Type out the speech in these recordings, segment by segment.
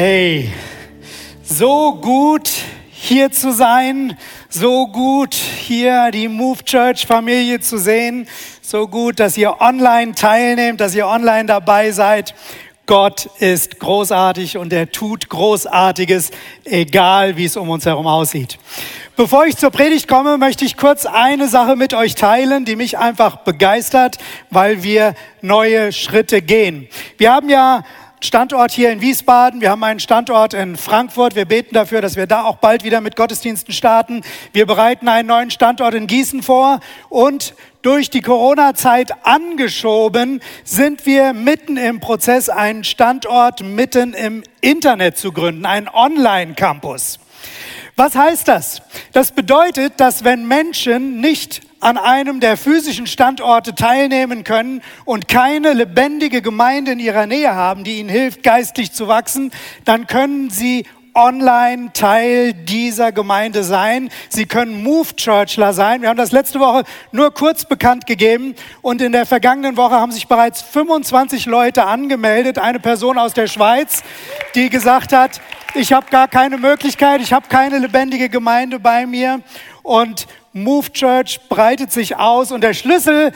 Hey, so gut hier zu sein, so gut hier die Move Church Familie zu sehen, so gut, dass ihr online teilnehmt, dass ihr online dabei seid. Gott ist großartig und er tut Großartiges, egal wie es um uns herum aussieht. Bevor ich zur Predigt komme, möchte ich kurz eine Sache mit euch teilen, die mich einfach begeistert, weil wir neue Schritte gehen. Wir haben ja Standort hier in Wiesbaden, wir haben einen Standort in Frankfurt. Wir beten dafür, dass wir da auch bald wieder mit Gottesdiensten starten. Wir bereiten einen neuen Standort in Gießen vor und durch die Corona-Zeit angeschoben sind wir mitten im Prozess, einen Standort mitten im Internet zu gründen, einen Online-Campus. Was heißt das? Das bedeutet, dass wenn Menschen nicht an einem der physischen Standorte teilnehmen können und keine lebendige Gemeinde in ihrer Nähe haben, die ihnen hilft, geistlich zu wachsen, dann können sie online Teil dieser Gemeinde sein. Sie können Move Churchler sein. Wir haben das letzte Woche nur kurz bekannt gegeben und in der vergangenen Woche haben sich bereits 25 Leute angemeldet. Eine Person aus der Schweiz, die gesagt hat, ich habe gar keine Möglichkeit, ich habe keine lebendige Gemeinde bei mir und Move Church breitet sich aus und der Schlüssel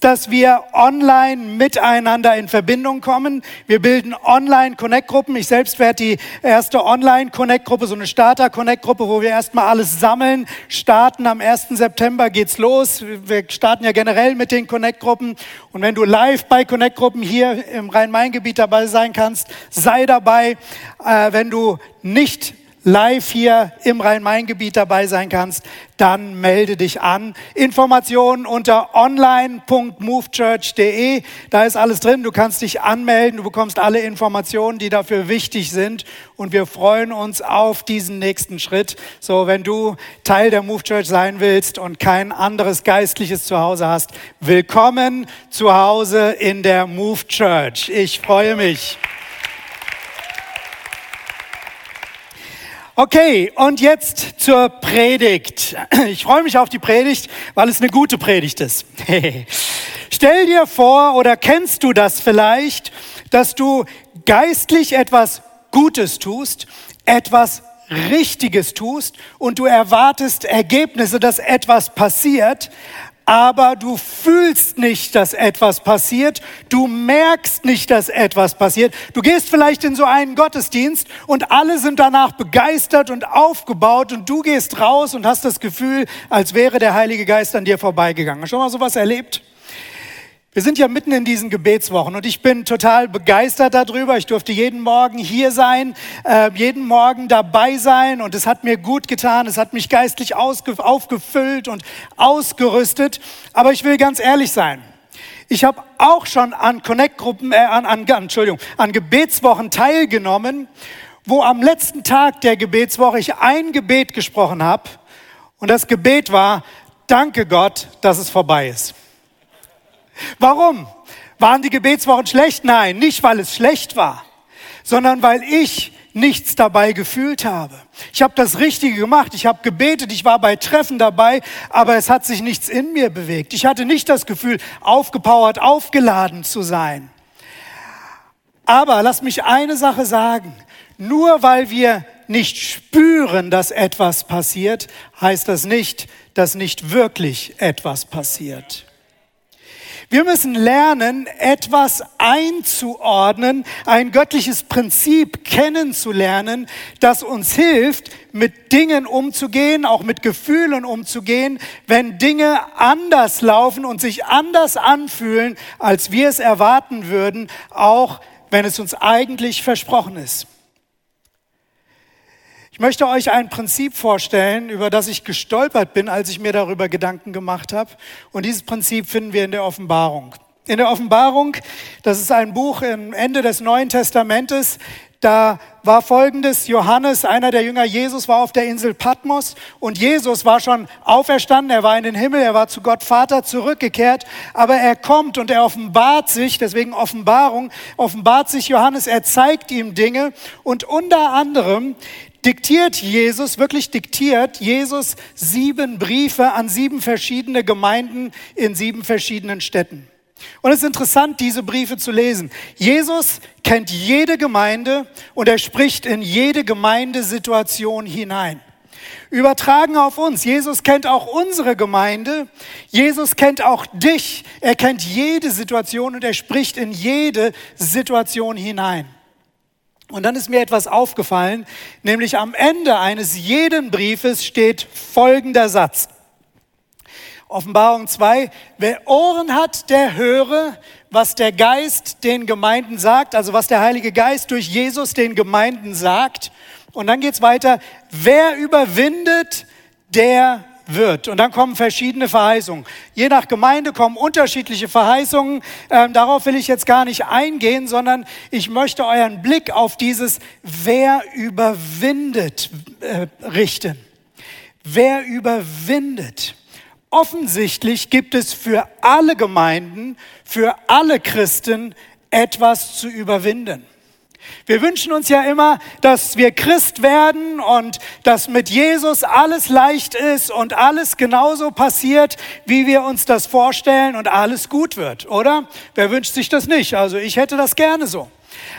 dass wir online miteinander in Verbindung kommen. Wir bilden Online-Connect-Gruppen. Ich selbst werde die erste Online-Connect-Gruppe, so eine Starter-Connect-Gruppe, wo wir erstmal alles sammeln, starten. Am 1. September geht's los. Wir starten ja generell mit den Connect-Gruppen. Und wenn du live bei Connect-Gruppen hier im Rhein-Main-Gebiet dabei sein kannst, sei dabei. Äh, wenn du nicht live hier im Rhein-Main-Gebiet dabei sein kannst, dann melde dich an. Informationen unter online.movechurch.de. Da ist alles drin. Du kannst dich anmelden. Du bekommst alle Informationen, die dafür wichtig sind. Und wir freuen uns auf diesen nächsten Schritt. So, wenn du Teil der Move Church sein willst und kein anderes geistliches Zuhause hast, willkommen zu Hause in der Move Church. Ich freue mich. Okay, und jetzt zur Predigt. Ich freue mich auf die Predigt, weil es eine gute Predigt ist. Stell dir vor oder kennst du das vielleicht, dass du geistlich etwas Gutes tust, etwas Richtiges tust und du erwartest Ergebnisse, dass etwas passiert, aber du fühlst nicht, dass etwas passiert, du merkst nicht, dass etwas passiert. Du gehst vielleicht in so einen Gottesdienst und alle sind danach begeistert und aufgebaut und du gehst raus und hast das Gefühl, als wäre der Heilige Geist an dir vorbeigegangen. Schon mal sowas erlebt? Wir sind ja mitten in diesen Gebetswochen und ich bin total begeistert darüber. Ich durfte jeden Morgen hier sein, äh, jeden Morgen dabei sein und es hat mir gut getan. Es hat mich geistlich aufgefüllt und ausgerüstet. Aber ich will ganz ehrlich sein. Ich habe auch schon an Connect-Gruppen, äh, an, an, Entschuldigung, an Gebetswochen teilgenommen, wo am letzten Tag der Gebetswoche ich ein Gebet gesprochen habe und das Gebet war, danke Gott, dass es vorbei ist. Warum? Waren die Gebetswochen schlecht? Nein, nicht weil es schlecht war, sondern weil ich nichts dabei gefühlt habe. Ich habe das Richtige gemacht, ich habe gebetet, ich war bei Treffen dabei, aber es hat sich nichts in mir bewegt. Ich hatte nicht das Gefühl, aufgepowert, aufgeladen zu sein. Aber lass mich eine Sache sagen. Nur weil wir nicht spüren, dass etwas passiert, heißt das nicht, dass nicht wirklich etwas passiert. Wir müssen lernen, etwas einzuordnen, ein göttliches Prinzip kennenzulernen, das uns hilft, mit Dingen umzugehen, auch mit Gefühlen umzugehen, wenn Dinge anders laufen und sich anders anfühlen, als wir es erwarten würden, auch wenn es uns eigentlich versprochen ist. Ich möchte euch ein Prinzip vorstellen, über das ich gestolpert bin, als ich mir darüber Gedanken gemacht habe. Und dieses Prinzip finden wir in der Offenbarung. In der Offenbarung, das ist ein Buch am Ende des Neuen Testamentes, da war folgendes, Johannes, einer der Jünger Jesus, war auf der Insel Patmos. Und Jesus war schon auferstanden, er war in den Himmel, er war zu Gott Vater zurückgekehrt, aber er kommt und er offenbart sich, deswegen Offenbarung, offenbart sich Johannes, er zeigt ihm Dinge. Und unter anderem diktiert Jesus, wirklich diktiert Jesus sieben Briefe an sieben verschiedene Gemeinden in sieben verschiedenen Städten. Und es ist interessant, diese Briefe zu lesen. Jesus kennt jede Gemeinde und er spricht in jede Gemeindesituation hinein. Übertragen auf uns. Jesus kennt auch unsere Gemeinde. Jesus kennt auch dich. Er kennt jede Situation und er spricht in jede Situation hinein. Und dann ist mir etwas aufgefallen, nämlich am Ende eines jeden Briefes steht folgender Satz. Offenbarung 2, wer Ohren hat, der höre, was der Geist den Gemeinden sagt, also was der Heilige Geist durch Jesus den Gemeinden sagt. Und dann geht's weiter, wer überwindet, der wird. Und dann kommen verschiedene Verheißungen. Je nach Gemeinde kommen unterschiedliche Verheißungen. Ähm, darauf will ich jetzt gar nicht eingehen, sondern ich möchte euren Blick auf dieses Wer überwindet äh, richten. Wer überwindet. Offensichtlich gibt es für alle Gemeinden, für alle Christen etwas zu überwinden. Wir wünschen uns ja immer, dass wir Christ werden und dass mit Jesus alles leicht ist und alles genauso passiert, wie wir uns das vorstellen und alles gut wird, oder? Wer wünscht sich das nicht? Also ich hätte das gerne so.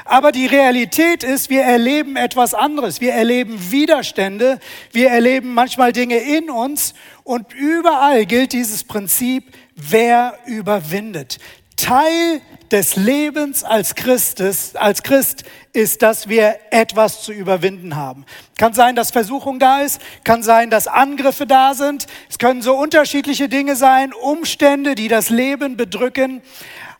Aber die Realität ist, wir erleben etwas anderes. Wir erleben Widerstände, wir erleben manchmal Dinge in uns und überall gilt dieses Prinzip, wer überwindet. Teil des Lebens als Christus, als Christ ist, dass wir etwas zu überwinden haben. Kann sein, dass Versuchung da ist, kann sein, dass Angriffe da sind. Es können so unterschiedliche Dinge sein, Umstände, die das Leben bedrücken.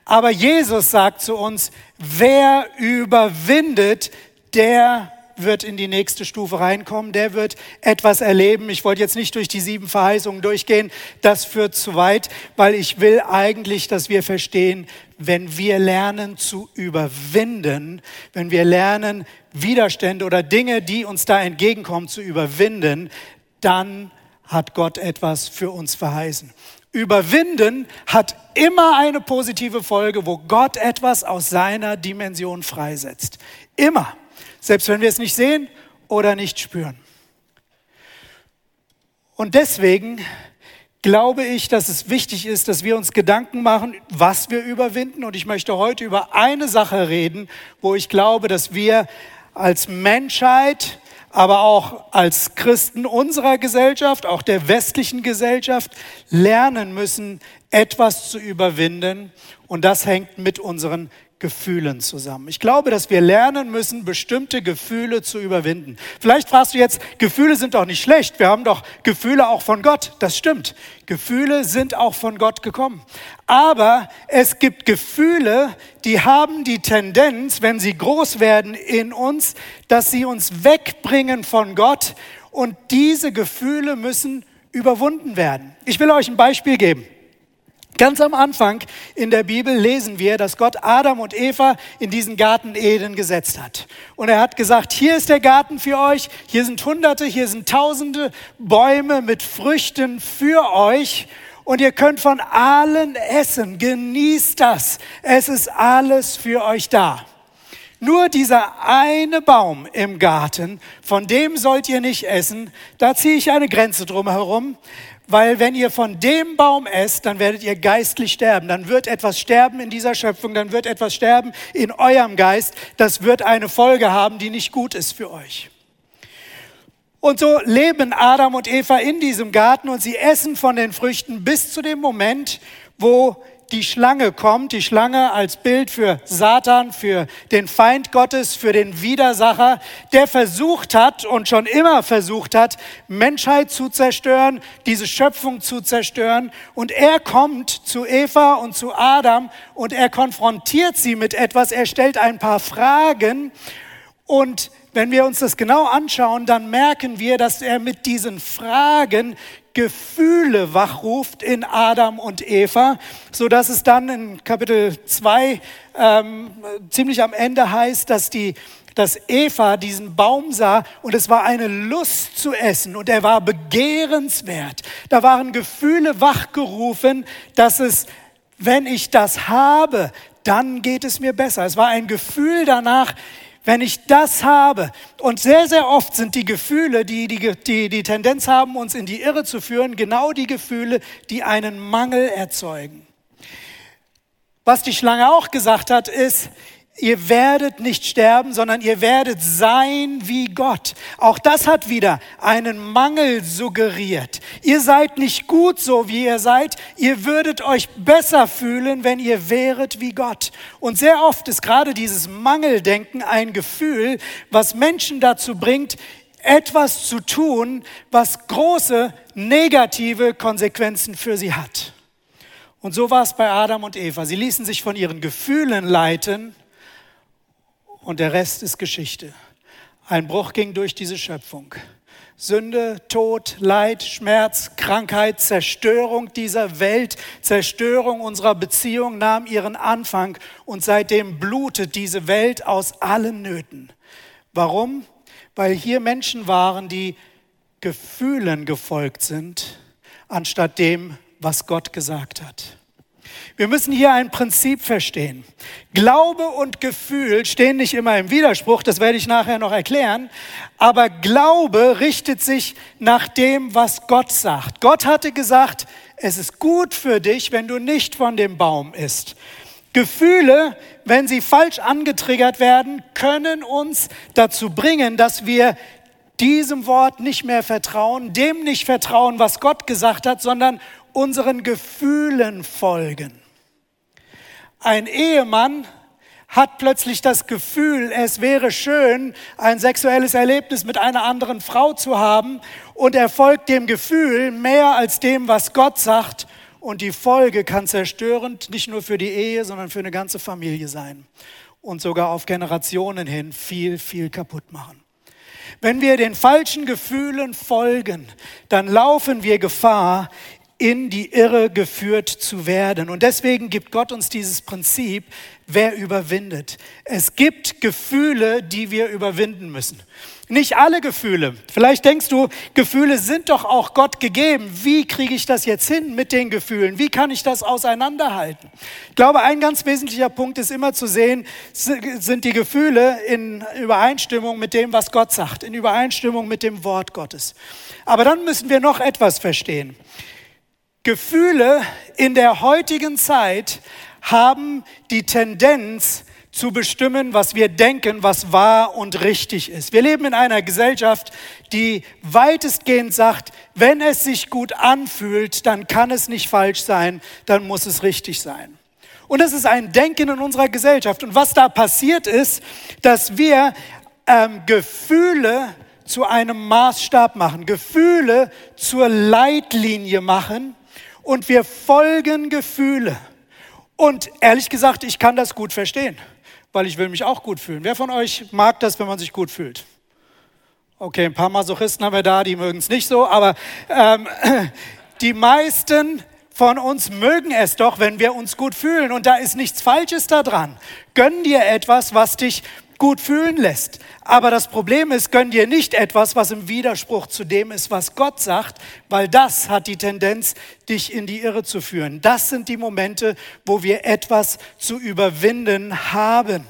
Aber Jesus sagt zu uns, wer überwindet, der wird in die nächste Stufe reinkommen, der wird etwas erleben. Ich wollte jetzt nicht durch die sieben Verheißungen durchgehen, das führt zu weit, weil ich will eigentlich, dass wir verstehen, wenn wir lernen zu überwinden, wenn wir lernen, Widerstände oder Dinge, die uns da entgegenkommen, zu überwinden, dann hat Gott etwas für uns verheißen. Überwinden hat immer eine positive Folge, wo Gott etwas aus seiner Dimension freisetzt. Immer. Selbst wenn wir es nicht sehen oder nicht spüren. Und deswegen glaube ich, dass es wichtig ist, dass wir uns Gedanken machen, was wir überwinden. Und ich möchte heute über eine Sache reden, wo ich glaube, dass wir als Menschheit aber auch als Christen unserer Gesellschaft, auch der westlichen Gesellschaft, lernen müssen, etwas zu überwinden. Und das hängt mit unseren Gefühlen zusammen. Ich glaube, dass wir lernen müssen, bestimmte Gefühle zu überwinden. Vielleicht fragst du jetzt, Gefühle sind doch nicht schlecht. Wir haben doch Gefühle auch von Gott. Das stimmt. Gefühle sind auch von Gott gekommen. Aber es gibt Gefühle, die haben die Tendenz, wenn sie groß werden in uns, dass sie uns wegbringen von Gott. Und diese Gefühle müssen überwunden werden. Ich will euch ein Beispiel geben. Ganz am Anfang in der Bibel lesen wir, dass Gott Adam und Eva in diesen Garten Eden gesetzt hat. Und er hat gesagt, hier ist der Garten für euch, hier sind Hunderte, hier sind Tausende Bäume mit Früchten für euch und ihr könnt von allen essen. Genießt das. Es ist alles für euch da. Nur dieser eine Baum im Garten, von dem sollt ihr nicht essen. Da ziehe ich eine Grenze drum herum. Weil wenn ihr von dem Baum esst, dann werdet ihr geistlich sterben. Dann wird etwas sterben in dieser Schöpfung, dann wird etwas sterben in eurem Geist. Das wird eine Folge haben, die nicht gut ist für euch. Und so leben Adam und Eva in diesem Garten und sie essen von den Früchten bis zu dem Moment, wo die Schlange kommt, die Schlange als Bild für Satan, für den Feind Gottes, für den Widersacher, der versucht hat und schon immer versucht hat, Menschheit zu zerstören, diese Schöpfung zu zerstören. Und er kommt zu Eva und zu Adam und er konfrontiert sie mit etwas, er stellt ein paar Fragen und wenn wir uns das genau anschauen, dann merken wir, dass er mit diesen Fragen Gefühle wachruft in Adam und Eva, so dass es dann in Kapitel 2 ähm, ziemlich am Ende heißt, dass die dass Eva diesen Baum sah und es war eine Lust zu essen und er war begehrenswert. Da waren Gefühle wachgerufen, dass es, wenn ich das habe, dann geht es mir besser. Es war ein Gefühl danach, wenn ich das habe, und sehr, sehr oft sind die Gefühle, die die, die die Tendenz haben, uns in die Irre zu führen, genau die Gefühle, die einen Mangel erzeugen. Was die Schlange auch gesagt hat, ist, Ihr werdet nicht sterben, sondern ihr werdet sein wie Gott. Auch das hat wieder einen Mangel suggeriert. Ihr seid nicht gut so, wie ihr seid. Ihr würdet euch besser fühlen, wenn ihr wäret wie Gott. Und sehr oft ist gerade dieses Mangeldenken ein Gefühl, was Menschen dazu bringt, etwas zu tun, was große negative Konsequenzen für sie hat. Und so war es bei Adam und Eva. Sie ließen sich von ihren Gefühlen leiten und der Rest ist Geschichte. Ein Bruch ging durch diese Schöpfung. Sünde, Tod, Leid, Schmerz, Krankheit, Zerstörung dieser Welt, Zerstörung unserer Beziehung nahm ihren Anfang und seitdem blutet diese Welt aus allen Nöten. Warum? Weil hier Menschen waren, die Gefühlen gefolgt sind, anstatt dem, was Gott gesagt hat. Wir müssen hier ein Prinzip verstehen. Glaube und Gefühl stehen nicht immer im Widerspruch, das werde ich nachher noch erklären, aber Glaube richtet sich nach dem, was Gott sagt. Gott hatte gesagt, es ist gut für dich, wenn du nicht von dem Baum isst. Gefühle, wenn sie falsch angetriggert werden, können uns dazu bringen, dass wir diesem Wort nicht mehr vertrauen, dem nicht vertrauen, was Gott gesagt hat, sondern unseren Gefühlen folgen. Ein Ehemann hat plötzlich das Gefühl, es wäre schön, ein sexuelles Erlebnis mit einer anderen Frau zu haben. Und er folgt dem Gefühl mehr als dem, was Gott sagt. Und die Folge kann zerstörend nicht nur für die Ehe, sondern für eine ganze Familie sein. Und sogar auf Generationen hin viel, viel kaputt machen. Wenn wir den falschen Gefühlen folgen, dann laufen wir Gefahr, in die Irre geführt zu werden. Und deswegen gibt Gott uns dieses Prinzip, wer überwindet. Es gibt Gefühle, die wir überwinden müssen. Nicht alle Gefühle. Vielleicht denkst du, Gefühle sind doch auch Gott gegeben. Wie kriege ich das jetzt hin mit den Gefühlen? Wie kann ich das auseinanderhalten? Ich glaube, ein ganz wesentlicher Punkt ist immer zu sehen, sind die Gefühle in Übereinstimmung mit dem, was Gott sagt, in Übereinstimmung mit dem Wort Gottes. Aber dann müssen wir noch etwas verstehen. Gefühle in der heutigen Zeit haben die Tendenz zu bestimmen, was wir denken, was wahr und richtig ist. Wir leben in einer Gesellschaft, die weitestgehend sagt, wenn es sich gut anfühlt, dann kann es nicht falsch sein, dann muss es richtig sein. Und das ist ein Denken in unserer Gesellschaft. Und was da passiert ist, dass wir ähm, Gefühle zu einem Maßstab machen, Gefühle zur Leitlinie machen und wir folgen Gefühle. Und ehrlich gesagt, ich kann das gut verstehen, weil ich will mich auch gut fühlen. Wer von euch mag das, wenn man sich gut fühlt? Okay, ein paar Masochisten haben wir da, die mögen es nicht so, aber ähm, die meisten von uns mögen es doch, wenn wir uns gut fühlen. Und da ist nichts Falsches daran. Gönn dir etwas, was dich gut fühlen lässt. Aber das Problem ist, gönn dir nicht etwas, was im Widerspruch zu dem ist, was Gott sagt, weil das hat die Tendenz, dich in die Irre zu führen. Das sind die Momente, wo wir etwas zu überwinden haben.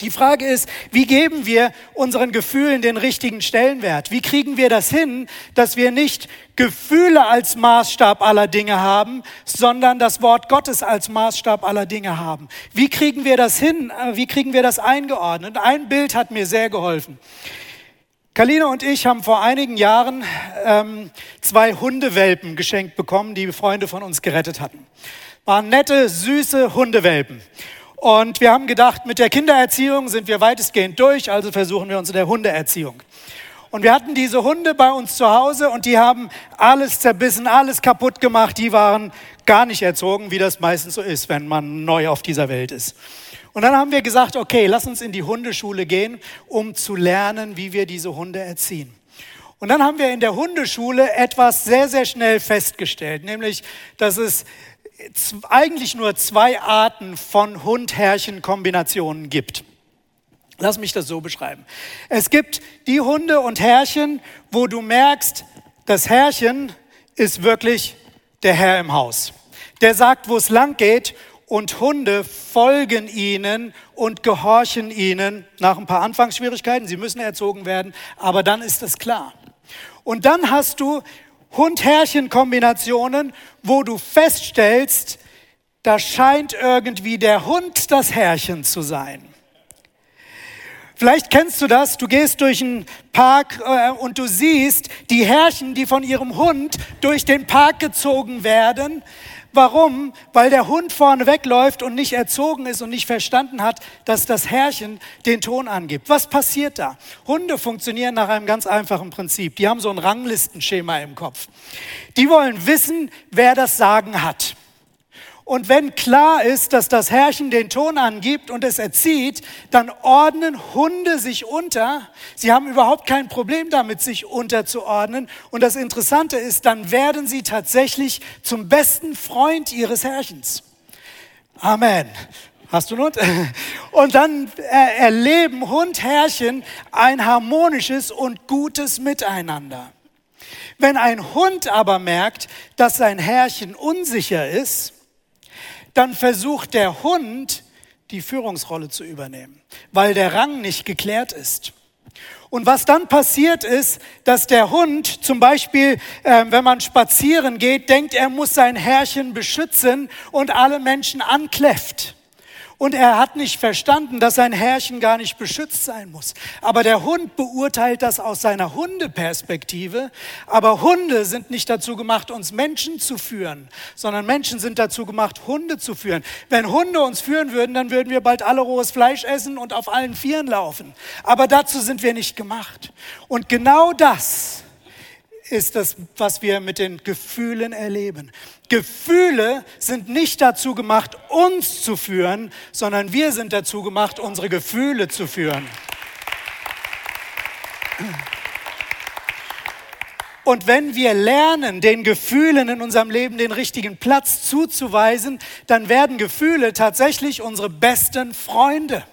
Die Frage ist, wie geben wir unseren Gefühlen den richtigen Stellenwert? Wie kriegen wir das hin, dass wir nicht Gefühle als Maßstab aller Dinge haben, sondern das Wort Gottes als Maßstab aller Dinge haben? Wie kriegen wir das hin? Wie kriegen wir das eingeordnet? Ein Bild hat mir sehr geholfen. Kalina und ich haben vor einigen Jahren ähm, zwei Hundewelpen geschenkt bekommen, die Freunde von uns gerettet hatten. Waren nette, süße Hundewelpen. Und wir haben gedacht, mit der Kindererziehung sind wir weitestgehend durch, also versuchen wir uns in der Hundeerziehung. Und wir hatten diese Hunde bei uns zu Hause und die haben alles zerbissen, alles kaputt gemacht. Die waren gar nicht erzogen, wie das meistens so ist, wenn man neu auf dieser Welt ist. Und dann haben wir gesagt, okay, lass uns in die Hundeschule gehen, um zu lernen, wie wir diese Hunde erziehen. Und dann haben wir in der Hundeschule etwas sehr, sehr schnell festgestellt, nämlich, dass es eigentlich nur zwei Arten von Hund-Herrchen-Kombinationen gibt. Lass mich das so beschreiben. Es gibt die Hunde und Herrchen, wo du merkst, das Herrchen ist wirklich der Herr im Haus. Der sagt, wo es lang geht und Hunde folgen ihnen und gehorchen ihnen nach ein paar Anfangsschwierigkeiten. Sie müssen erzogen werden, aber dann ist es klar. Und dann hast du Hund-Herrchen-Kombinationen, wo du feststellst, da scheint irgendwie der Hund das Herrchen zu sein. Vielleicht kennst du das, du gehst durch einen Park äh, und du siehst die Herrchen, die von ihrem Hund durch den Park gezogen werden. Warum? Weil der Hund vorne wegläuft und nicht erzogen ist und nicht verstanden hat, dass das Herrchen den Ton angibt. Was passiert da? Hunde funktionieren nach einem ganz einfachen Prinzip. Die haben so ein Ranglistenschema im Kopf. Die wollen wissen, wer das Sagen hat. Und wenn klar ist, dass das Herrchen den Ton angibt und es erzieht, dann ordnen Hunde sich unter. Sie haben überhaupt kein Problem damit, sich unterzuordnen. Und das Interessante ist, dann werden sie tatsächlich zum besten Freund ihres Herrchens. Amen. Hast du Not? Und dann erleben Hund, Herrchen ein harmonisches und gutes Miteinander. Wenn ein Hund aber merkt, dass sein Herrchen unsicher ist, dann versucht der Hund die Führungsrolle zu übernehmen, weil der Rang nicht geklärt ist. Und was dann passiert ist, dass der Hund zum Beispiel, äh, wenn man spazieren geht, denkt, er muss sein Herrchen beschützen und alle Menschen ankläfft. Und er hat nicht verstanden, dass sein Herrchen gar nicht beschützt sein muss. Aber der Hund beurteilt das aus seiner Hundeperspektive. Aber Hunde sind nicht dazu gemacht, uns Menschen zu führen, sondern Menschen sind dazu gemacht, Hunde zu führen. Wenn Hunde uns führen würden, dann würden wir bald alle rohes Fleisch essen und auf allen Vieren laufen. Aber dazu sind wir nicht gemacht. Und genau das ist das, was wir mit den Gefühlen erleben. Gefühle sind nicht dazu gemacht, uns zu führen, sondern wir sind dazu gemacht, unsere Gefühle zu führen. Und wenn wir lernen, den Gefühlen in unserem Leben den richtigen Platz zuzuweisen, dann werden Gefühle tatsächlich unsere besten Freunde.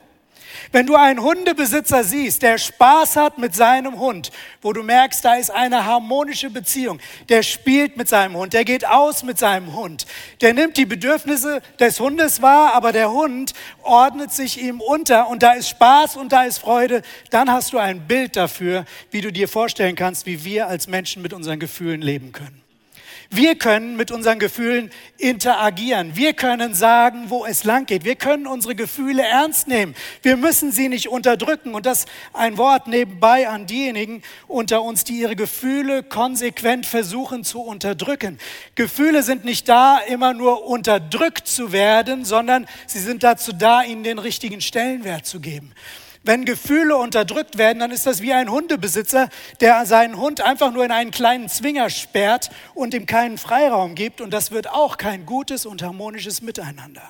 Wenn du einen Hundebesitzer siehst, der Spaß hat mit seinem Hund, wo du merkst, da ist eine harmonische Beziehung, der spielt mit seinem Hund, der geht aus mit seinem Hund, der nimmt die Bedürfnisse des Hundes wahr, aber der Hund ordnet sich ihm unter und da ist Spaß und da ist Freude, dann hast du ein Bild dafür, wie du dir vorstellen kannst, wie wir als Menschen mit unseren Gefühlen leben können. Wir können mit unseren Gefühlen interagieren. Wir können sagen, wo es lang geht. Wir können unsere Gefühle ernst nehmen. Wir müssen sie nicht unterdrücken. Und das ein Wort nebenbei an diejenigen unter uns, die ihre Gefühle konsequent versuchen zu unterdrücken. Gefühle sind nicht da, immer nur unterdrückt zu werden, sondern sie sind dazu da, ihnen den richtigen Stellenwert zu geben. Wenn Gefühle unterdrückt werden, dann ist das wie ein Hundebesitzer, der seinen Hund einfach nur in einen kleinen Zwinger sperrt und ihm keinen Freiraum gibt. Und das wird auch kein gutes und harmonisches Miteinander.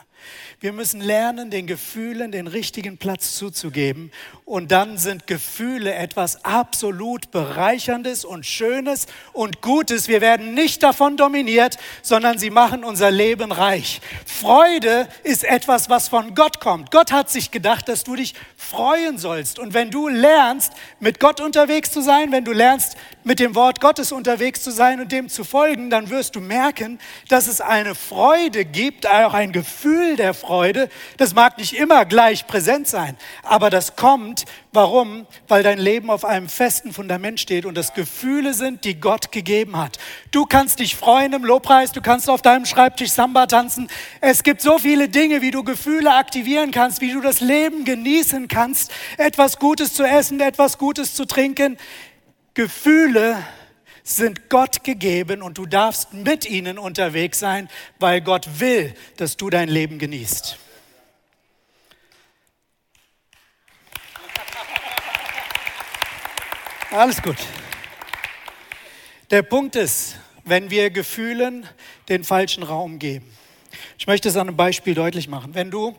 Wir müssen lernen, den Gefühlen den richtigen Platz zuzugeben. Und dann sind Gefühle etwas absolut Bereicherndes und Schönes und Gutes. Wir werden nicht davon dominiert, sondern sie machen unser Leben reich. Freude ist etwas, was von Gott kommt. Gott hat sich gedacht, dass du dich freuen sollst. Und wenn du lernst, mit Gott unterwegs zu sein, wenn du lernst, mit dem Wort Gottes unterwegs zu sein und dem zu folgen, dann wirst du merken, dass es eine Freude gibt, auch ein Gefühl der Freude. Das mag nicht immer gleich präsent sein, aber das kommt. Warum? Weil dein Leben auf einem festen Fundament steht und das Gefühle sind, die Gott gegeben hat. Du kannst dich freuen im Lobpreis, du kannst auf deinem Schreibtisch Samba tanzen. Es gibt so viele Dinge, wie du Gefühle aktivieren kannst, wie du das Leben genießen kannst, etwas Gutes zu essen, etwas Gutes zu trinken. Gefühle sind Gott gegeben und du darfst mit ihnen unterwegs sein, weil Gott will, dass du dein Leben genießt. Alles gut. Der Punkt ist, wenn wir Gefühlen den falschen Raum geben. Ich möchte es an einem Beispiel deutlich machen. Wenn du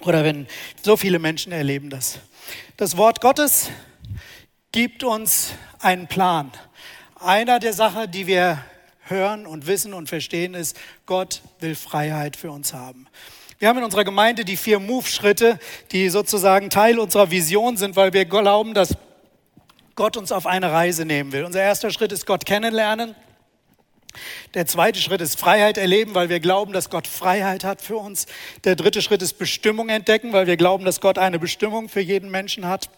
oder wenn so viele Menschen erleben das. Das Wort Gottes gibt uns einen Plan, einer der Sachen, die wir hören und wissen und verstehen, ist, Gott will Freiheit für uns haben. Wir haben in unserer Gemeinde die vier Move-Schritte, die sozusagen Teil unserer Vision sind, weil wir glauben, dass Gott uns auf eine Reise nehmen will. Unser erster Schritt ist Gott kennenlernen. Der zweite Schritt ist Freiheit erleben, weil wir glauben, dass Gott Freiheit hat für uns. Der dritte Schritt ist Bestimmung entdecken, weil wir glauben, dass Gott eine Bestimmung für jeden Menschen hat.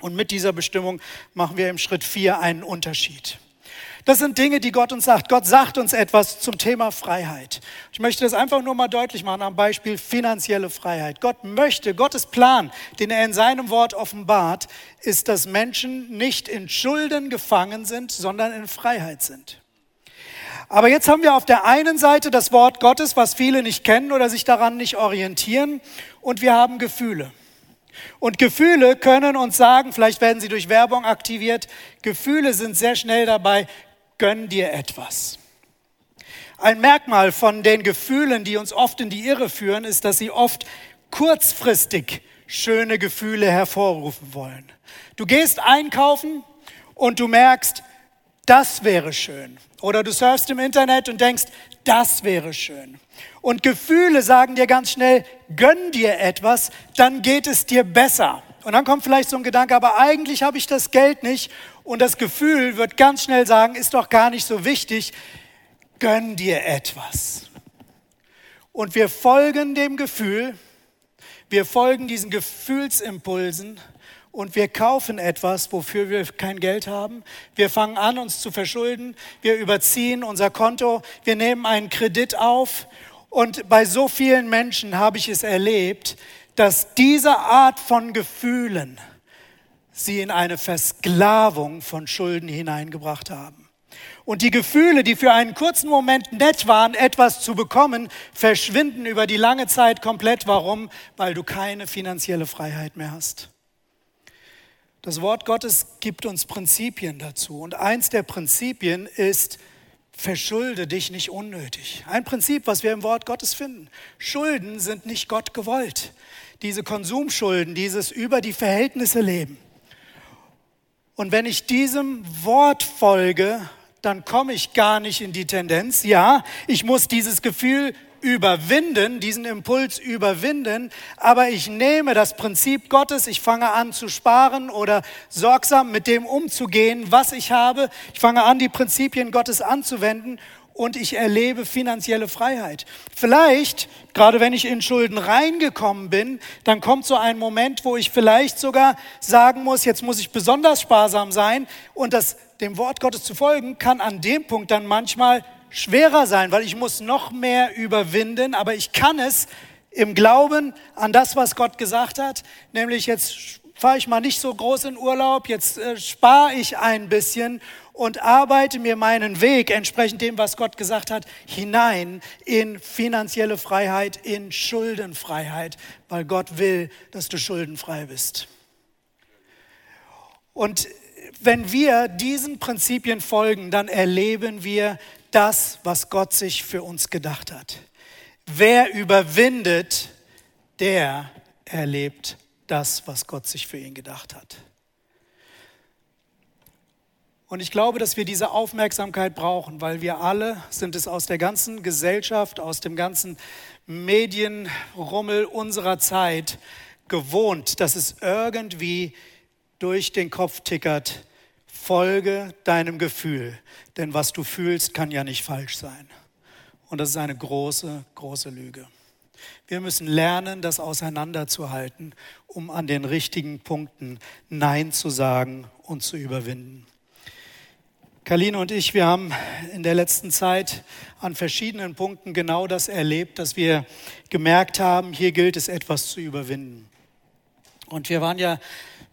Und mit dieser Bestimmung machen wir im Schritt vier einen Unterschied. Das sind Dinge, die Gott uns sagt. Gott sagt uns etwas zum Thema Freiheit. Ich möchte das einfach nur mal deutlich machen am Beispiel finanzielle Freiheit. Gott möchte, Gottes Plan, den er in seinem Wort offenbart, ist, dass Menschen nicht in Schulden gefangen sind, sondern in Freiheit sind. Aber jetzt haben wir auf der einen Seite das Wort Gottes, was viele nicht kennen oder sich daran nicht orientieren, und wir haben Gefühle. Und Gefühle können uns sagen, vielleicht werden sie durch Werbung aktiviert, Gefühle sind sehr schnell dabei, gönn dir etwas. Ein Merkmal von den Gefühlen, die uns oft in die Irre führen, ist, dass sie oft kurzfristig schöne Gefühle hervorrufen wollen. Du gehst einkaufen und du merkst, das wäre schön. Oder du surfst im Internet und denkst, das wäre schön. Und Gefühle sagen dir ganz schnell, gönn dir etwas, dann geht es dir besser. Und dann kommt vielleicht so ein Gedanke, aber eigentlich habe ich das Geld nicht. Und das Gefühl wird ganz schnell sagen, ist doch gar nicht so wichtig. Gönn dir etwas. Und wir folgen dem Gefühl, wir folgen diesen Gefühlsimpulsen und wir kaufen etwas, wofür wir kein Geld haben. Wir fangen an, uns zu verschulden. Wir überziehen unser Konto. Wir nehmen einen Kredit auf. Und bei so vielen Menschen habe ich es erlebt, dass diese Art von Gefühlen sie in eine Versklavung von Schulden hineingebracht haben. Und die Gefühle, die für einen kurzen Moment nett waren, etwas zu bekommen, verschwinden über die lange Zeit komplett. Warum? Weil du keine finanzielle Freiheit mehr hast. Das Wort Gottes gibt uns Prinzipien dazu. Und eins der Prinzipien ist, verschulde dich nicht unnötig. Ein Prinzip, was wir im Wort Gottes finden. Schulden sind nicht Gott gewollt diese Konsumschulden, dieses über die Verhältnisse leben. Und wenn ich diesem Wort folge, dann komme ich gar nicht in die Tendenz. Ja, ich muss dieses Gefühl überwinden, diesen Impuls überwinden, aber ich nehme das Prinzip Gottes, ich fange an zu sparen oder sorgsam mit dem umzugehen, was ich habe. Ich fange an, die Prinzipien Gottes anzuwenden und ich erlebe finanzielle Freiheit. Vielleicht, gerade wenn ich in Schulden reingekommen bin, dann kommt so ein Moment, wo ich vielleicht sogar sagen muss, jetzt muss ich besonders sparsam sein und das dem Wort Gottes zu folgen, kann an dem Punkt dann manchmal schwerer sein, weil ich muss noch mehr überwinden, aber ich kann es im Glauben an das, was Gott gesagt hat, nämlich jetzt fahre ich mal nicht so groß in Urlaub, jetzt äh, spare ich ein bisschen und arbeite mir meinen Weg entsprechend dem, was Gott gesagt hat, hinein in finanzielle Freiheit, in Schuldenfreiheit, weil Gott will, dass du schuldenfrei bist. Und wenn wir diesen Prinzipien folgen, dann erleben wir das, was Gott sich für uns gedacht hat. Wer überwindet, der erlebt das, was Gott sich für ihn gedacht hat. Und ich glaube, dass wir diese Aufmerksamkeit brauchen, weil wir alle sind es aus der ganzen Gesellschaft, aus dem ganzen Medienrummel unserer Zeit gewohnt, dass es irgendwie durch den Kopf tickert, folge deinem Gefühl, denn was du fühlst, kann ja nicht falsch sein. Und das ist eine große, große Lüge. Wir müssen lernen, das auseinanderzuhalten, um an den richtigen Punkten Nein zu sagen und zu überwinden. Kaline und ich, wir haben in der letzten Zeit an verschiedenen Punkten genau das erlebt, dass wir gemerkt haben, hier gilt es etwas zu überwinden. Und wir waren ja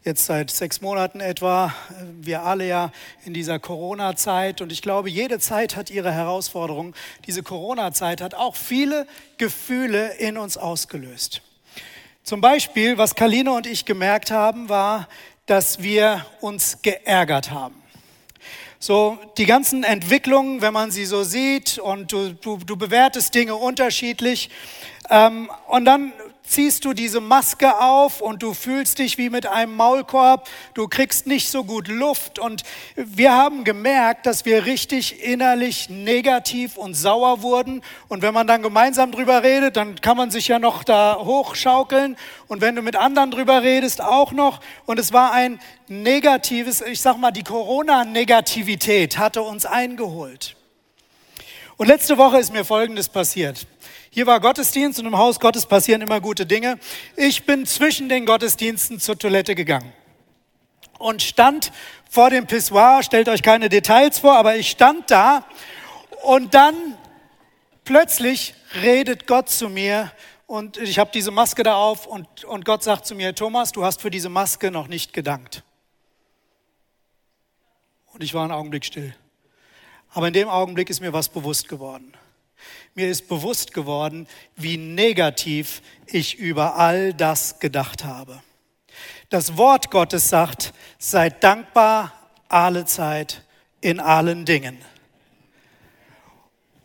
jetzt seit sechs Monaten etwa, wir alle ja in dieser Corona-Zeit. Und ich glaube, jede Zeit hat ihre Herausforderungen. Diese Corona-Zeit hat auch viele Gefühle in uns ausgelöst. Zum Beispiel, was Kaline und ich gemerkt haben, war, dass wir uns geärgert haben. So die ganzen Entwicklungen, wenn man sie so sieht und du, du, du bewertest Dinge unterschiedlich ähm, und dann ziehst du diese Maske auf und du fühlst dich wie mit einem Maulkorb, du kriegst nicht so gut Luft. Und wir haben gemerkt, dass wir richtig innerlich negativ und sauer wurden. Und wenn man dann gemeinsam drüber redet, dann kann man sich ja noch da hochschaukeln. Und wenn du mit anderen drüber redest, auch noch. Und es war ein negatives, ich sag mal, die Corona-Negativität hatte uns eingeholt. Und letzte Woche ist mir Folgendes passiert. Hier war Gottesdienst und im Haus Gottes passieren immer gute Dinge. Ich bin zwischen den Gottesdiensten zur Toilette gegangen. und stand vor dem Pissoir. Stellt euch keine Details vor, aber ich stand da und dann plötzlich redet Gott zu mir und ich habe diese Maske da auf und, und Gott sagt zu mir, Thomas, du hast für diese Maske noch nicht gedankt. Und ich war einen Augenblick still. Aber in dem Augenblick ist mir was bewusst geworden. Mir ist bewusst geworden, wie negativ ich über all das gedacht habe. Das Wort Gottes sagt, seid dankbar alle Zeit in allen Dingen.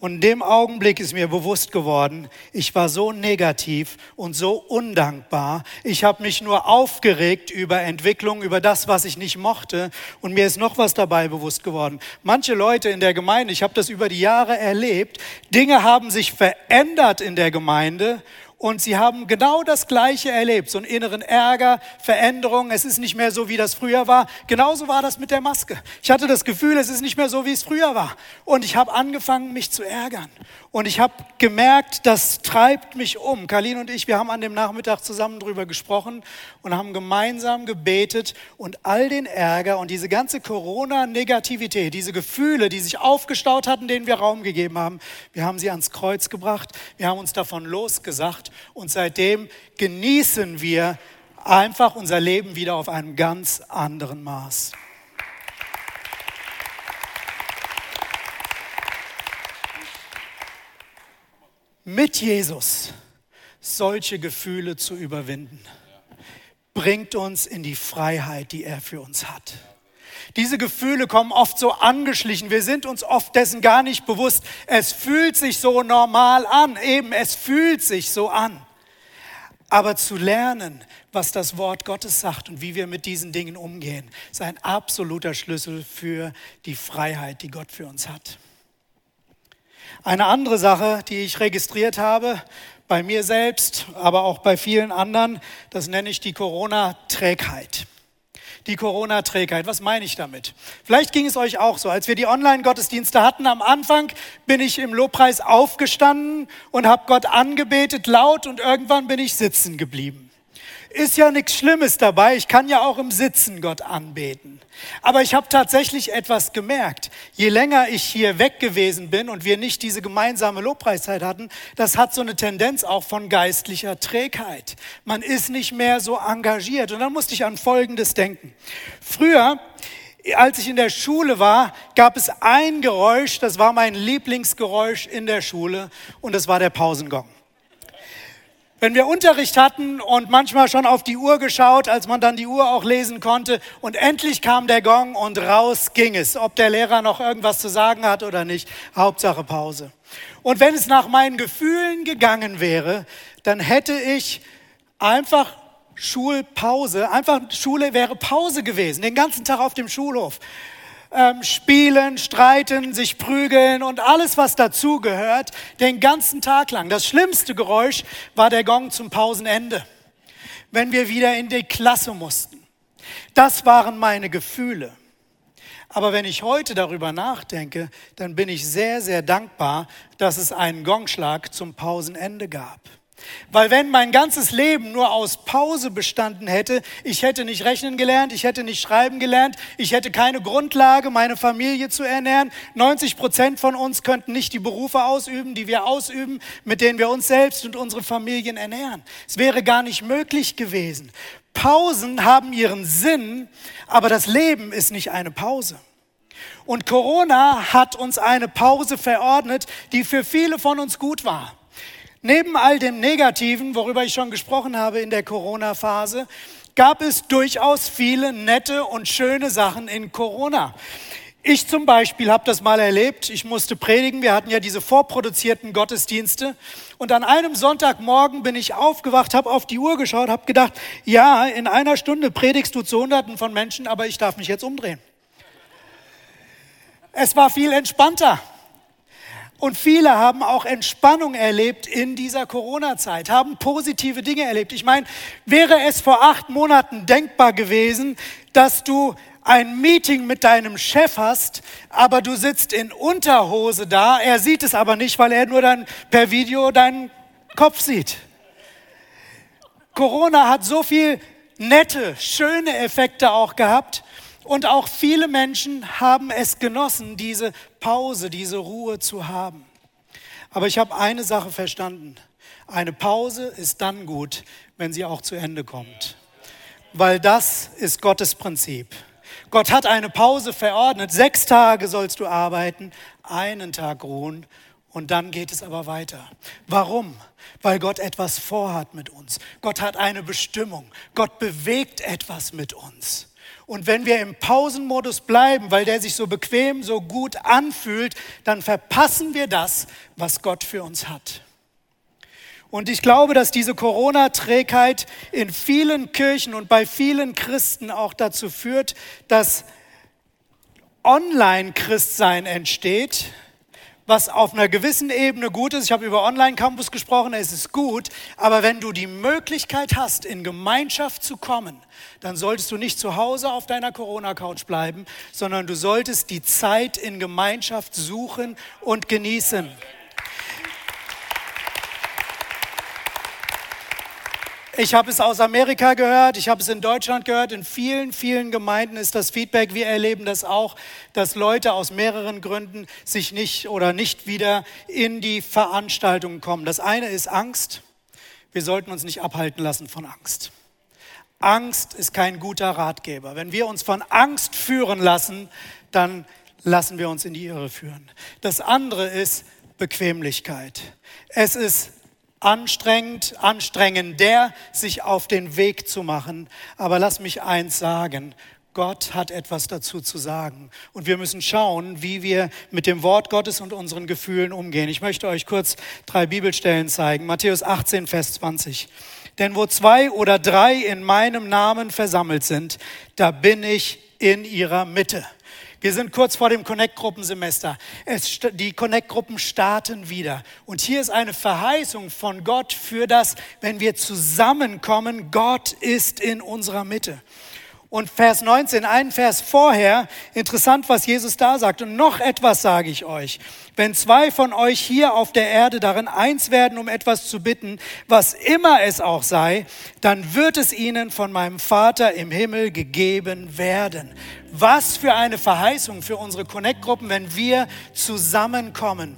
Und in dem Augenblick ist mir bewusst geworden, ich war so negativ und so undankbar. Ich habe mich nur aufgeregt über Entwicklung, über das, was ich nicht mochte. Und mir ist noch was dabei bewusst geworden. Manche Leute in der Gemeinde, ich habe das über die Jahre erlebt, Dinge haben sich verändert in der Gemeinde und sie haben genau das Gleiche erlebt, so einen inneren Ärger, Veränderung. Es ist nicht mehr so, wie das früher war. Genauso war das mit der Maske. Ich hatte das Gefühl, es ist nicht mehr so, wie es früher war. Und ich habe angefangen, mich zu ärgern. Und ich habe gemerkt, das treibt mich um. Karlin und ich, wir haben an dem Nachmittag zusammen drüber gesprochen und haben gemeinsam gebetet und all den Ärger und diese ganze Corona-Negativität, diese Gefühle, die sich aufgestaut hatten, denen wir Raum gegeben haben, wir haben sie ans Kreuz gebracht. Wir haben uns davon losgesagt und seitdem genießen wir einfach unser Leben wieder auf einem ganz anderen Maß. Mit Jesus solche Gefühle zu überwinden, bringt uns in die Freiheit, die er für uns hat. Diese Gefühle kommen oft so angeschlichen. Wir sind uns oft dessen gar nicht bewusst. Es fühlt sich so normal an. Eben, es fühlt sich so an. Aber zu lernen, was das Wort Gottes sagt und wie wir mit diesen Dingen umgehen, ist ein absoluter Schlüssel für die Freiheit, die Gott für uns hat. Eine andere Sache, die ich registriert habe, bei mir selbst, aber auch bei vielen anderen, das nenne ich die Corona-Trägheit die Corona-Trägheit. Was meine ich damit? Vielleicht ging es euch auch so. Als wir die Online-Gottesdienste hatten, am Anfang bin ich im Lobpreis aufgestanden und habe Gott angebetet laut und irgendwann bin ich sitzen geblieben. Ist ja nichts Schlimmes dabei. Ich kann ja auch im Sitzen Gott anbeten. Aber ich habe tatsächlich etwas gemerkt. Je länger ich hier weg gewesen bin und wir nicht diese gemeinsame Lobpreiszeit hatten, das hat so eine Tendenz auch von geistlicher Trägheit. Man ist nicht mehr so engagiert. Und dann musste ich an Folgendes denken. Früher, als ich in der Schule war, gab es ein Geräusch, das war mein Lieblingsgeräusch in der Schule und das war der Pausengong. Wenn wir Unterricht hatten und manchmal schon auf die Uhr geschaut, als man dann die Uhr auch lesen konnte und endlich kam der Gong und raus ging es, ob der Lehrer noch irgendwas zu sagen hat oder nicht, Hauptsache Pause. Und wenn es nach meinen Gefühlen gegangen wäre, dann hätte ich einfach Schulpause, einfach Schule wäre Pause gewesen, den ganzen Tag auf dem Schulhof ähm, spielen, streiten, sich prügeln und alles, was dazugehört, den ganzen Tag lang. Das schlimmste Geräusch war der Gong zum Pausenende, wenn wir wieder in die Klasse mussten. Das waren meine Gefühle. Aber wenn ich heute darüber nachdenke, dann bin ich sehr, sehr dankbar, dass es einen Gongschlag zum Pausenende gab. Weil wenn mein ganzes Leben nur aus Pause bestanden hätte, ich hätte nicht rechnen gelernt, ich hätte nicht schreiben gelernt, ich hätte keine Grundlage, meine Familie zu ernähren. 90 Prozent von uns könnten nicht die Berufe ausüben, die wir ausüben, mit denen wir uns selbst und unsere Familien ernähren. Es wäre gar nicht möglich gewesen. Pausen haben ihren Sinn, aber das Leben ist nicht eine Pause. Und Corona hat uns eine Pause verordnet, die für viele von uns gut war. Neben all dem Negativen, worüber ich schon gesprochen habe in der Corona-Phase, gab es durchaus viele nette und schöne Sachen in Corona. Ich zum Beispiel habe das mal erlebt. Ich musste predigen. Wir hatten ja diese vorproduzierten Gottesdienste. Und an einem Sonntagmorgen bin ich aufgewacht, habe auf die Uhr geschaut, habe gedacht, ja, in einer Stunde predigst du zu Hunderten von Menschen, aber ich darf mich jetzt umdrehen. Es war viel entspannter. Und viele haben auch Entspannung erlebt in dieser Corona-Zeit, haben positive Dinge erlebt. Ich meine, wäre es vor acht Monaten denkbar gewesen, dass du ein Meeting mit deinem Chef hast, aber du sitzt in Unterhose da, er sieht es aber nicht, weil er nur dann per Video deinen Kopf sieht. Corona hat so viel nette, schöne Effekte auch gehabt Und auch viele Menschen haben es genossen, diese Pause, diese Ruhe zu haben. Aber ich habe eine Sache verstanden. Eine Pause ist dann gut, wenn sie auch zu Ende kommt. Weil das ist Gottes Prinzip. Gott hat eine Pause verordnet. Sechs Tage sollst du arbeiten, einen Tag ruhen und dann geht es aber weiter. Warum? Weil Gott etwas vorhat mit uns. Gott hat eine Bestimmung. Gott bewegt etwas mit uns. Und wenn wir im Pausenmodus bleiben, weil der sich so bequem, so gut anfühlt, dann verpassen wir das, was Gott für uns hat. Und ich glaube, dass diese Corona-Trägheit in vielen Kirchen und bei vielen Christen auch dazu führt, dass Online-Christsein entsteht, was auf einer gewissen Ebene gut ist. Ich habe über Online-Campus gesprochen, es ist gut, aber wenn du die Möglichkeit hast, in Gemeinschaft zu kommen, dann solltest du nicht zu Hause auf deiner Corona-Couch bleiben, sondern du solltest die Zeit in Gemeinschaft suchen und genießen. Ich habe es aus Amerika gehört, ich habe es in Deutschland gehört, in vielen, vielen Gemeinden ist das Feedback, wir erleben das auch, dass Leute aus mehreren Gründen sich nicht oder nicht wieder in die Veranstaltungen kommen. Das eine ist Angst. Wir sollten uns nicht abhalten lassen von Angst. Angst ist kein guter Ratgeber. Wenn wir uns von Angst führen lassen, dann lassen wir uns in die Irre führen. Das andere ist Bequemlichkeit. Es ist anstrengend, anstrengender, sich auf den Weg zu machen. Aber lass mich eins sagen. Gott hat etwas dazu zu sagen. Und wir müssen schauen, wie wir mit dem Wort Gottes und unseren Gefühlen umgehen. Ich möchte euch kurz drei Bibelstellen zeigen. Matthäus 18, Vers 20. Denn wo zwei oder drei in meinem Namen versammelt sind, da bin ich in ihrer Mitte. Wir sind kurz vor dem Connect-Gruppensemester. Die Connect-Gruppen starten wieder. Und hier ist eine Verheißung von Gott für das, wenn wir zusammenkommen, Gott ist in unserer Mitte. Und Vers 19, einen Vers vorher, interessant, was Jesus da sagt. Und noch etwas sage ich euch. Wenn zwei von euch hier auf der Erde darin eins werden, um etwas zu bitten, was immer es auch sei, dann wird es ihnen von meinem Vater im Himmel gegeben werden. Was für eine Verheißung für unsere Connect-Gruppen, wenn wir zusammenkommen.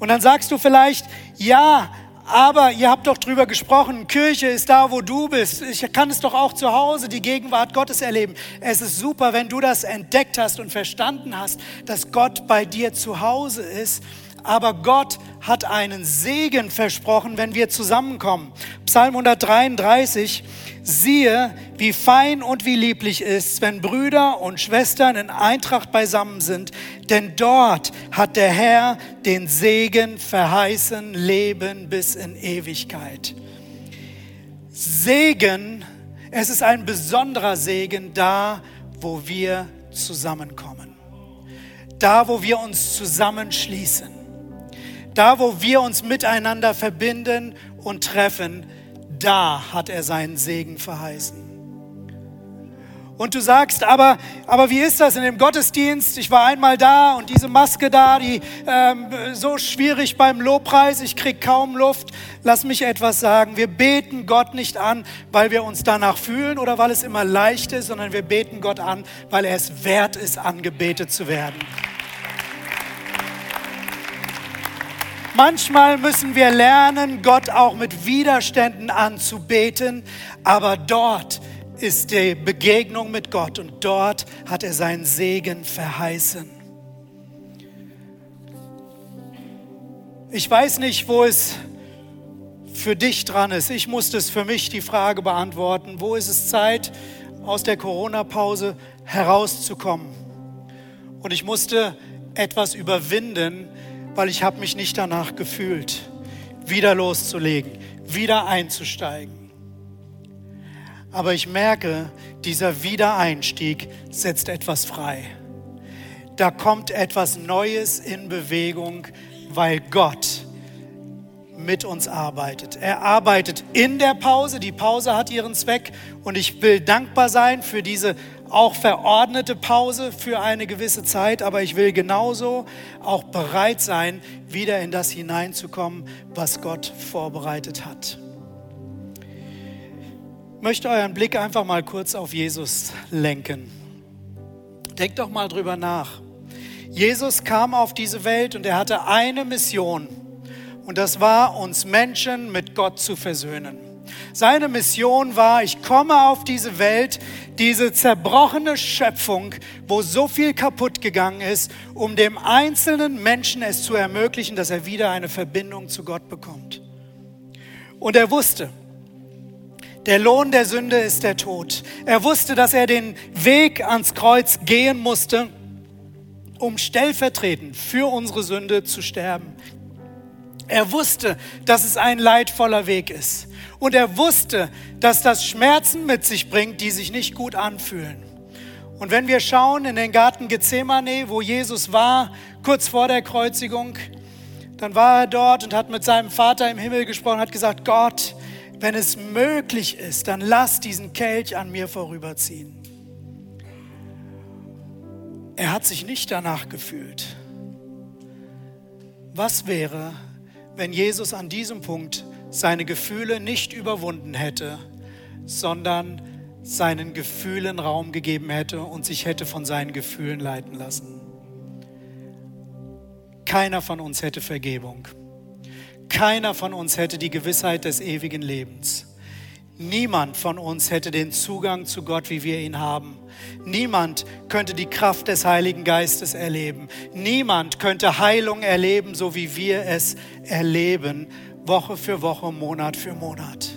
Und dann sagst du vielleicht, ja, aber ihr habt doch drüber gesprochen, Kirche ist da, wo du bist. Ich kann es doch auch zu Hause, die Gegenwart Gottes erleben. Es ist super, wenn du das entdeckt hast und verstanden hast, dass Gott bei dir zu Hause ist aber Gott hat einen Segen versprochen, wenn wir zusammenkommen. Psalm 133, siehe, wie fein und wie lieblich ist, wenn Brüder und Schwestern in Eintracht beisammen sind, denn dort hat der Herr den Segen verheißen, Leben bis in Ewigkeit. Segen, es ist ein besonderer Segen da, wo wir zusammenkommen. Da, wo wir uns zusammenschließen da, wo wir uns miteinander verbinden und treffen, da hat er seinen Segen verheißen. Und du sagst, aber, aber wie ist das in dem Gottesdienst? Ich war einmal da und diese Maske da, die ähm, so schwierig beim Lobpreis, ich krieg kaum Luft. Lass mich etwas sagen. Wir beten Gott nicht an, weil wir uns danach fühlen oder weil es immer leicht ist, sondern wir beten Gott an, weil er es wert ist, angebetet zu werden. Manchmal müssen wir lernen, Gott auch mit Widerständen anzubeten, aber dort ist die Begegnung mit Gott und dort hat er seinen Segen verheißen. Ich weiß nicht, wo es für dich dran ist. Ich musste es für mich die Frage beantworten, wo ist es Zeit, aus der Corona-Pause herauszukommen. Und ich musste etwas überwinden, weil ich habe mich nicht danach gefühlt, wieder loszulegen, wieder einzusteigen. Aber ich merke, dieser Wiedereinstieg setzt etwas frei. Da kommt etwas Neues in Bewegung, weil Gott mit uns arbeitet. Er arbeitet in der Pause. Die Pause hat ihren Zweck und ich will dankbar sein für diese auch verordnete Pause für eine gewisse Zeit, aber ich will genauso auch bereit sein, wieder in das hineinzukommen, was Gott vorbereitet hat. Ich möchte euren Blick einfach mal kurz auf Jesus lenken. Denk doch mal drüber nach. Jesus kam auf diese Welt und er hatte eine Mission. Und das war, uns Menschen mit Gott zu versöhnen. Seine Mission war, ich komme auf diese Welt, diese zerbrochene Schöpfung, wo so viel kaputt gegangen ist, um dem einzelnen Menschen es zu ermöglichen, dass er wieder eine Verbindung zu Gott bekommt. Und er wusste, der Lohn der Sünde ist der Tod. Er wusste, dass er den Weg ans Kreuz gehen musste, um stellvertretend für unsere Sünde zu sterben. Er wusste, dass es ein leidvoller Weg ist. Und er wusste, dass das Schmerzen mit sich bringt, die sich nicht gut anfühlen. Und wenn wir schauen in den Garten Gethsemane, wo Jesus war, kurz vor der Kreuzigung, dann war er dort und hat mit seinem Vater im Himmel gesprochen, hat gesagt, Gott, wenn es möglich ist, dann lass diesen Kelch an mir vorüberziehen. Er hat sich nicht danach gefühlt. Was wäre, wenn Jesus an diesem Punkt seine Gefühle nicht überwunden hätte, sondern seinen Gefühlen Raum gegeben hätte und sich hätte von seinen Gefühlen leiten lassen? Keiner von uns hätte Vergebung. Keiner von uns hätte die Gewissheit des ewigen Lebens. Niemand von uns hätte den Zugang zu Gott, wie wir ihn haben. Niemand könnte die Kraft des Heiligen Geistes erleben. Niemand könnte Heilung erleben, so wie wir es erleben, Woche für Woche, Monat für Monat.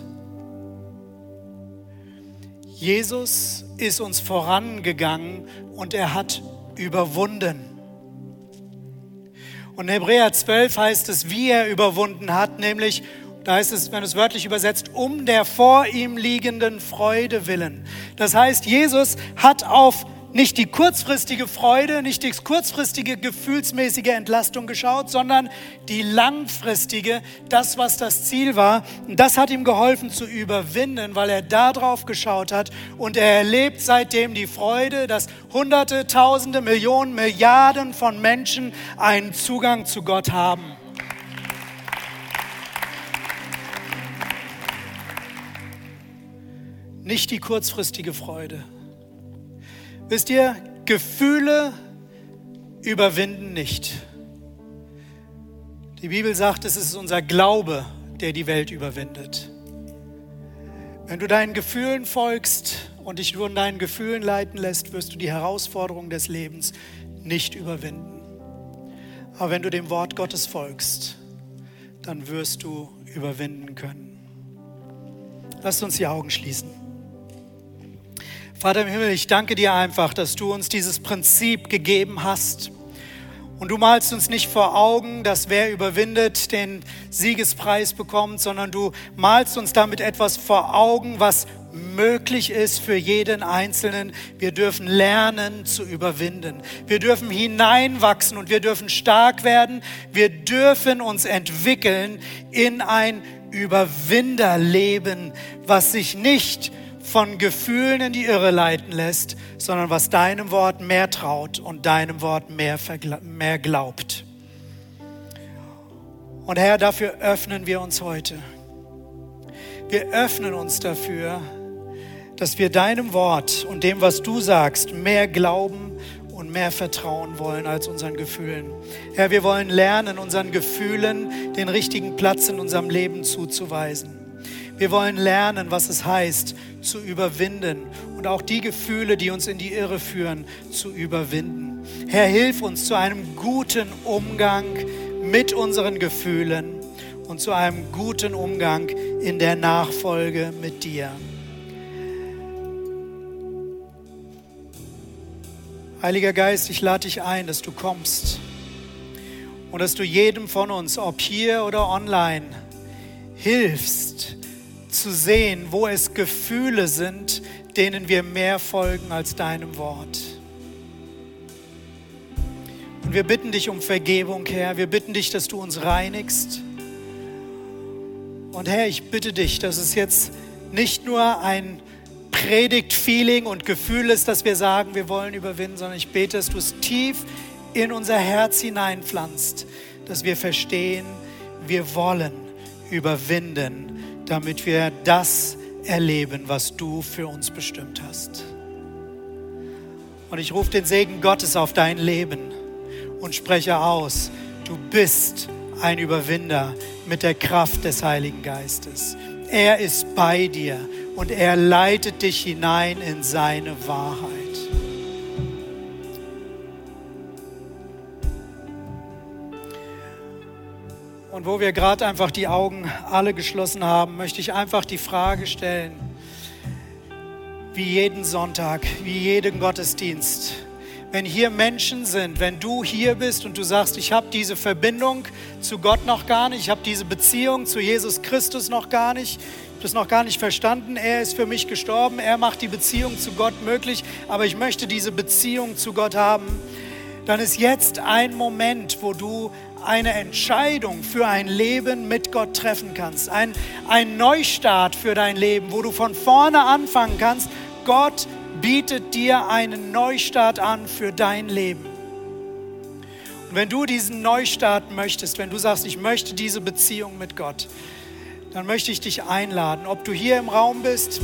Jesus ist uns vorangegangen und er hat überwunden. Und in Hebräer 12 heißt es, wie er überwunden hat, nämlich, da heißt es, wenn es wörtlich übersetzt, um der vor ihm liegenden Freude willen. Das heißt, Jesus hat auf nicht die kurzfristige Freude, nicht die kurzfristige gefühlsmäßige Entlastung geschaut, sondern die langfristige, das, was das Ziel war. Und das hat ihm geholfen zu überwinden, weil er darauf geschaut hat und er erlebt seitdem die Freude, dass Hunderte, Tausende, Millionen, Milliarden von Menschen einen Zugang zu Gott haben. Nicht die kurzfristige Freude Wisst ihr, Gefühle überwinden nicht. Die Bibel sagt, es ist unser Glaube, der die Welt überwindet. Wenn du deinen Gefühlen folgst und dich von deinen Gefühlen leiten lässt, wirst du die Herausforderungen des Lebens nicht überwinden. Aber wenn du dem Wort Gottes folgst, dann wirst du überwinden können. Lasst uns die Augen schließen. Vater im Himmel, ich danke dir einfach, dass du uns dieses Prinzip gegeben hast. Und du malst uns nicht vor Augen, dass wer überwindet, den Siegespreis bekommt, sondern du malst uns damit etwas vor Augen, was möglich ist für jeden Einzelnen. Wir dürfen lernen zu überwinden. Wir dürfen hineinwachsen und wir dürfen stark werden. Wir dürfen uns entwickeln in ein Überwinderleben, was sich nicht von Gefühlen in die Irre leiten lässt, sondern was deinem Wort mehr traut und deinem Wort mehr, mehr glaubt. Und Herr, dafür öffnen wir uns heute. Wir öffnen uns dafür, dass wir deinem Wort und dem, was du sagst, mehr glauben und mehr vertrauen wollen als unseren Gefühlen. Herr, wir wollen lernen, unseren Gefühlen den richtigen Platz in unserem Leben zuzuweisen. Wir wollen lernen, was es heißt, zu überwinden und auch die Gefühle, die uns in die Irre führen, zu überwinden. Herr, hilf uns zu einem guten Umgang mit unseren Gefühlen und zu einem guten Umgang in der Nachfolge mit dir. Heiliger Geist, ich lade dich ein, dass du kommst und dass du jedem von uns, ob hier oder online, hilfst, zu sehen, wo es Gefühle sind, denen wir mehr folgen als deinem Wort. Und wir bitten dich um Vergebung, Herr. Wir bitten dich, dass du uns reinigst. Und Herr, ich bitte dich, dass es jetzt nicht nur ein Predigt-Feeling und Gefühl ist, dass wir sagen, wir wollen überwinden, sondern ich bete, dass du es tief in unser Herz hineinpflanzt, dass wir verstehen, wir wollen überwinden damit wir das erleben, was du für uns bestimmt hast. Und ich rufe den Segen Gottes auf dein Leben und spreche aus, du bist ein Überwinder mit der Kraft des Heiligen Geistes. Er ist bei dir und er leitet dich hinein in seine Wahrheit. Und wo wir gerade einfach die Augen alle geschlossen haben, möchte ich einfach die Frage stellen, wie jeden Sonntag, wie jeden Gottesdienst, wenn hier Menschen sind, wenn du hier bist und du sagst, ich habe diese Verbindung zu Gott noch gar nicht, ich habe diese Beziehung zu Jesus Christus noch gar nicht, ich habe das noch gar nicht verstanden, er ist für mich gestorben, er macht die Beziehung zu Gott möglich, aber ich möchte diese Beziehung zu Gott haben, dann ist jetzt ein Moment, wo du eine Entscheidung für ein Leben mit Gott treffen kannst. Ein, ein Neustart für dein Leben, wo du von vorne anfangen kannst. Gott bietet dir einen Neustart an für dein Leben. Und wenn du diesen Neustart möchtest, wenn du sagst, ich möchte diese Beziehung mit Gott, dann möchte ich dich einladen, ob du hier im Raum bist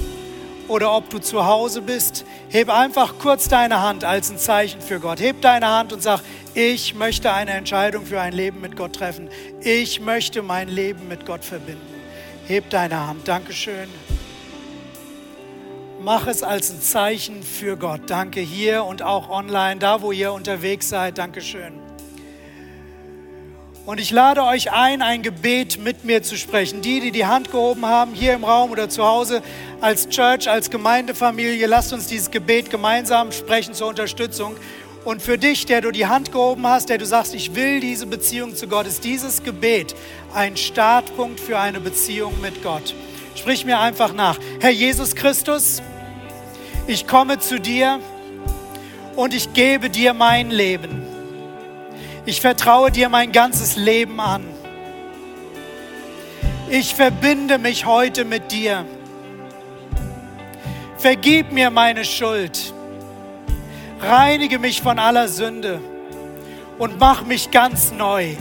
oder ob du zu Hause bist, heb einfach kurz deine Hand als ein Zeichen für Gott. Heb deine Hand und sag, ich möchte eine Entscheidung für ein Leben mit Gott treffen. Ich möchte mein Leben mit Gott verbinden. Heb deine Hand. Dankeschön. Mach es als ein Zeichen für Gott. Danke hier und auch online, da wo ihr unterwegs seid. Dankeschön. Und ich lade euch ein, ein Gebet mit mir zu sprechen. Die, die die Hand gehoben haben, hier im Raum oder zu Hause, als Church, als Gemeindefamilie, lasst uns dieses Gebet gemeinsam sprechen zur Unterstützung. Und für dich, der du die Hand gehoben hast, der du sagst, ich will diese Beziehung zu Gott, ist dieses Gebet ein Startpunkt für eine Beziehung mit Gott. Sprich mir einfach nach. Herr Jesus Christus, ich komme zu dir und ich gebe dir mein Leben. Ich vertraue dir mein ganzes Leben an. Ich verbinde mich heute mit dir. Vergib mir meine Schuld. Reinige mich von aller Sünde und mach mich ganz neu.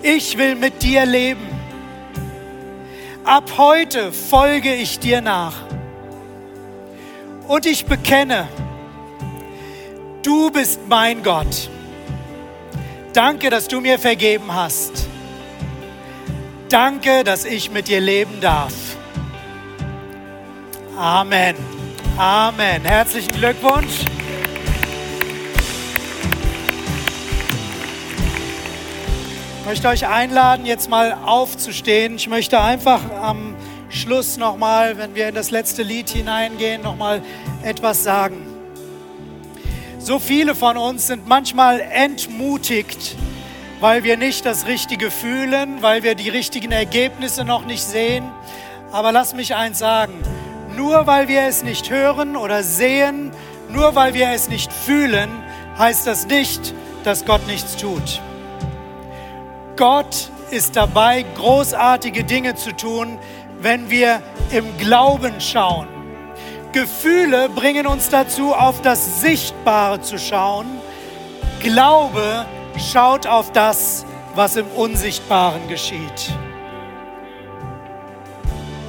Ich will mit dir leben. Ab heute folge ich dir nach. Und ich bekenne, du bist mein Gott. Danke, dass du mir vergeben hast. Danke, dass ich mit dir leben darf. Amen. Amen. Herzlichen Glückwunsch. Ich möchte euch einladen, jetzt mal aufzustehen. Ich möchte einfach am Schluss nochmal, wenn wir in das letzte Lied hineingehen, nochmal etwas sagen. So viele von uns sind manchmal entmutigt, weil wir nicht das Richtige fühlen, weil wir die richtigen Ergebnisse noch nicht sehen. Aber lass mich eins sagen, nur weil wir es nicht hören oder sehen, nur weil wir es nicht fühlen, heißt das nicht, dass Gott nichts tut. Gott ist dabei, großartige Dinge zu tun, wenn wir im Glauben schauen. Gefühle bringen uns dazu, auf das Sichtbare zu schauen. Glaube schaut auf das, was im Unsichtbaren geschieht.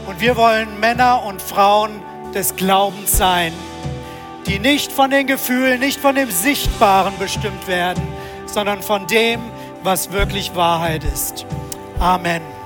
Und wir wollen Männer und Frauen des Glaubens sein, die nicht von den Gefühlen, nicht von dem Sichtbaren bestimmt werden, sondern von dem, was wirklich Wahrheit ist. Amen.